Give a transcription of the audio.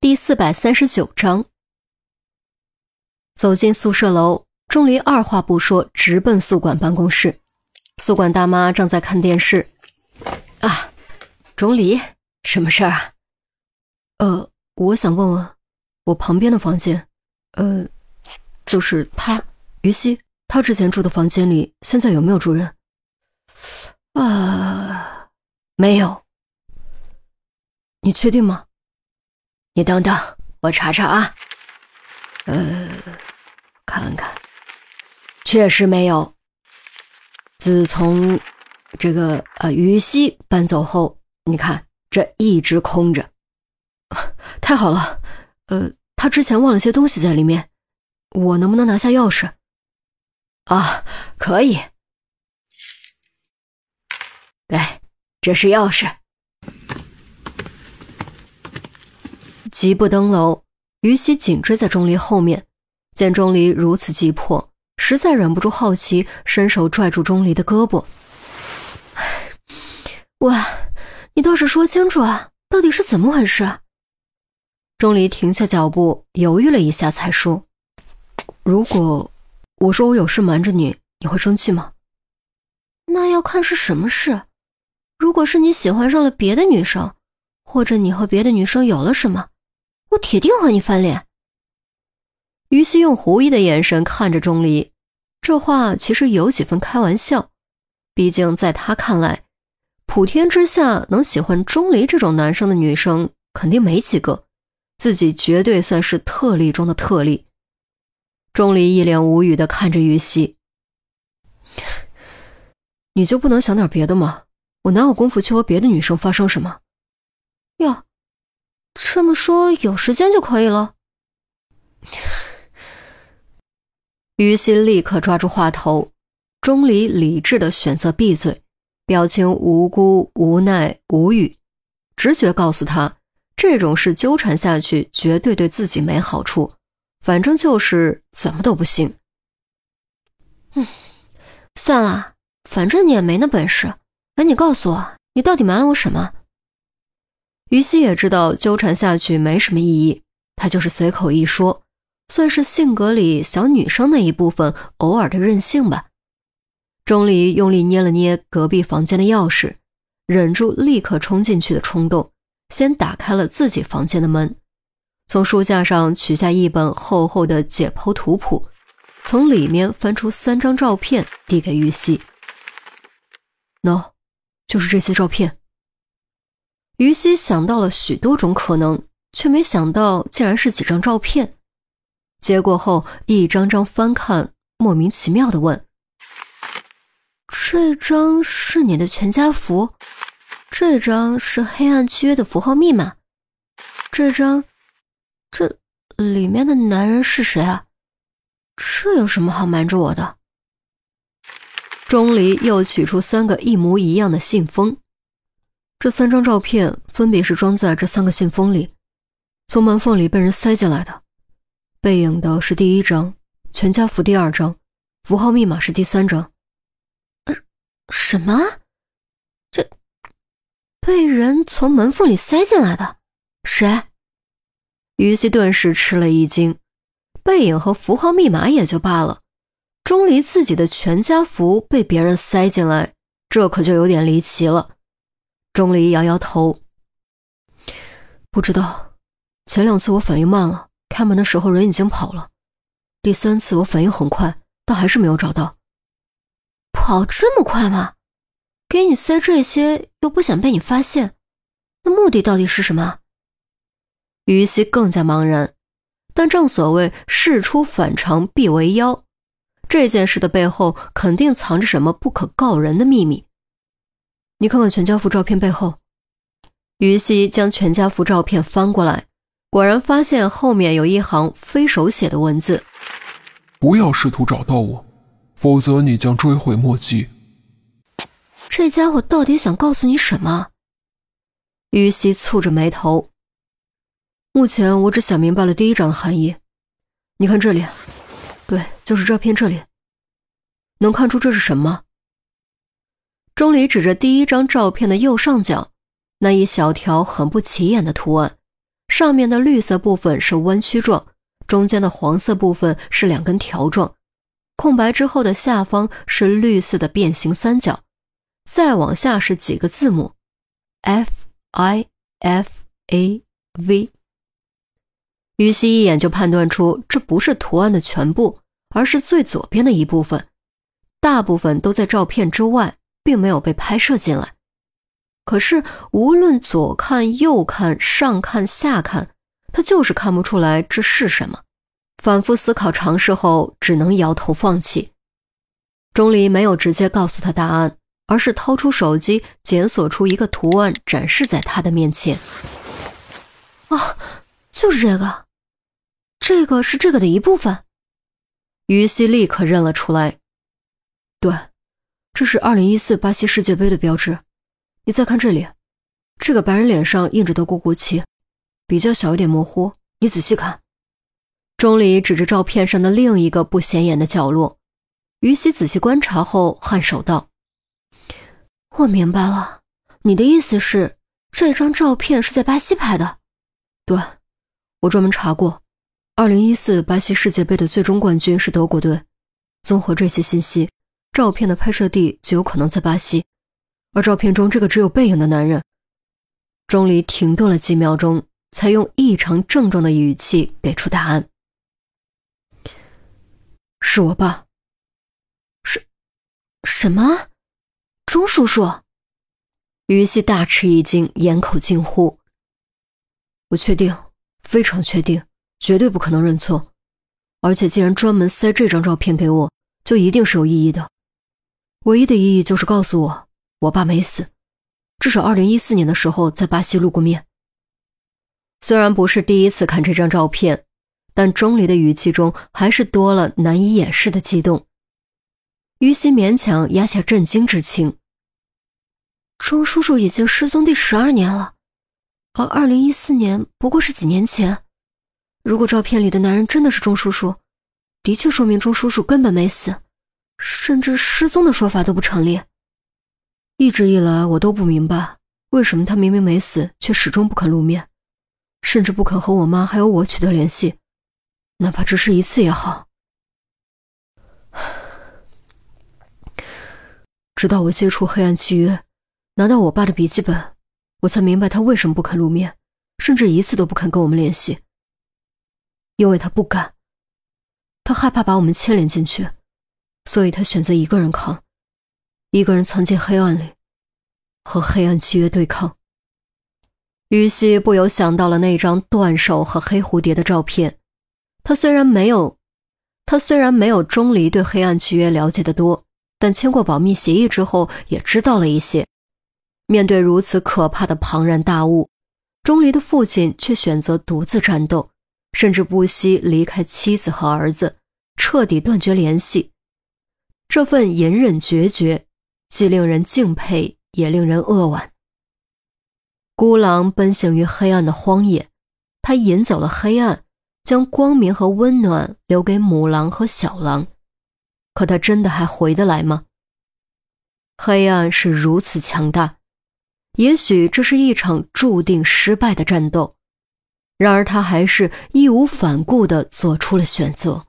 第四百三十九章，走进宿舍楼，钟离二话不说，直奔宿管办公室。宿管大妈正在看电视。啊，钟离，什么事儿啊？呃，我想问问，我旁边的房间，呃，就是他于西，他之前住的房间里，现在有没有住人？啊，没有。你确定吗？你等等，我查查啊。呃，看看，确实没有。自从这个呃于西搬走后，你看这一直空着。太好了，呃，他之前忘了些东西在里面，我能不能拿下钥匙？啊，可以。来，这是钥匙。急步登楼，于西紧追在钟离后面。见钟离如此急迫，实在忍不住好奇，伸手拽住钟离的胳膊。喂，你倒是说清楚啊，到底是怎么回事？钟离停下脚步，犹豫了一下，才说：“如果我说我有事瞒着你，你会生气吗？”那要看是什么事。如果是你喜欢上了别的女生，或者你和别的女生有了什么。我铁定和你翻脸。于西用狐疑的眼神看着钟离，这话其实有几分开玩笑。毕竟在他看来，普天之下能喜欢钟离这种男生的女生肯定没几个，自己绝对算是特例中的特例。钟离一脸无语的看着于西：“你就不能想点别的吗？我哪有功夫去和别的女生发生什么？”哟。这么说，有时间就可以了。于心立刻抓住话头，钟离理智的选择闭嘴，表情无辜、无奈、无语。直觉告诉他，这种事纠缠下去绝对对自己没好处，反正就是怎么都不行。嗯，算了，反正你也没那本事，赶紧告诉我，你到底瞒了我什么？于西也知道纠缠下去没什么意义，他就是随口一说，算是性格里小女生那一部分偶尔的任性吧。钟离用力捏了捏隔壁房间的钥匙，忍住立刻冲进去的冲动，先打开了自己房间的门，从书架上取下一本厚厚的解剖图谱，从里面翻出三张照片递给于西。喏，就是这些照片。于西想到了许多种可能，却没想到竟然是几张照片。接过后，一张张翻看，莫名其妙的问：“这张是你的全家福，这张是黑暗契约的符号密码，这张，这里面的男人是谁啊？这有什么好瞒着我的？”钟离又取出三个一模一样的信封。这三张照片分别是装在这三个信封里，从门缝里被人塞进来的。背影的是第一张，全家福第二张，符号密码是第三张。呃，什么？这被人从门缝里塞进来的？谁？于西顿时吃了一惊。背影和符号密码也就罢了，钟离自己的全家福被别人塞进来，这可就有点离奇了。钟离摇摇头，不知道。前两次我反应慢了，开门的时候人已经跑了。第三次我反应很快，但还是没有找到。跑这么快吗？给你塞这些又不想被你发现，那目的到底是什么？于西更加茫然。但正所谓事出反常必为妖，这件事的背后肯定藏着什么不可告人的秘密。你看看全家福照片背后，于西将全家福照片翻过来，果然发现后面有一行非手写的文字：“不要试图找到我，否则你将追悔莫及。”这家伙到底想告诉你什么？于西蹙着眉头。目前我只想明白了第一章的含义。你看这里，对，就是照片这里，能看出这是什么？钟离指着第一张照片的右上角，那一小条很不起眼的图案，上面的绿色部分是弯曲状，中间的黄色部分是两根条状，空白之后的下方是绿色的变形三角，再往下是几个字母，F I F A V。于西一眼就判断出这不是图案的全部，而是最左边的一部分，大部分都在照片之外，并没有被拍摄进来。可是无论左看、右看、上看、下看，他就是看不出来这是什么。反复思考、尝试后，只能摇头放弃。钟离没有直接告诉他答案，而是掏出手机，检索出一个图案，展示在他的面前。啊，就是这个，这个是这个的一部分。于西立刻认了出来。对，这是二零一四巴西世界杯的标志。你再看这里，这个白人脸上印着德国国旗，比较小一点模糊。你仔细看。钟离指着照片上的另一个不显眼的角落。于西仔细观察后，颔首道：“我明白了，你的意思是这张照片是在巴西拍的？对，我专门查过，二零一四巴西世界杯的最终冠军是德国队。综合这些信息，照片的拍摄地极有可能在巴西。”而照片中这个只有背影的男人，钟离停顿了几秒钟，才用异常郑重的语气给出答案：“是我爸。”“什什么？钟叔叔？”于西大吃一惊，掩口惊呼：“我确定，非常确定，绝对不可能认错。而且既然专门塞这张照片给我，就一定是有意义的。唯一的意义就是告诉我。”我爸没死，至少二零一四年的时候在巴西露过面。虽然不是第一次看这张照片，但钟离的语气中还是多了难以掩饰的激动。于西勉强压下震惊之情。钟叔叔已经失踪第十二年了，而二零一四年不过是几年前。如果照片里的男人真的是钟叔叔，的确说明钟叔叔根本没死，甚至失踪的说法都不成立。一直以来，我都不明白，为什么他明明没死，却始终不肯露面，甚至不肯和我妈还有我取得联系，哪怕只是一次也好。直到我接触黑暗契约，拿到我爸的笔记本，我才明白他为什么不肯露面，甚至一次都不肯跟我们联系。因为他不敢，他害怕把我们牵连进去，所以他选择一个人扛。一个人藏进黑暗里，和黑暗契约对抗。于西不由想到了那张断手和黑蝴蝶的照片。他虽然没有，他虽然没有钟离对黑暗契约了解的多，但签过保密协议之后也知道了一些。面对如此可怕的庞然大物，钟离的父亲却选择独自战斗，甚至不惜离开妻子和儿子，彻底断绝联系。这份隐忍决绝。既令人敬佩，也令人扼腕。孤狼奔行于黑暗的荒野，他引走了黑暗，将光明和温暖留给母狼和小狼。可他真的还回得来吗？黑暗是如此强大，也许这是一场注定失败的战斗。然而他还是义无反顾地做出了选择。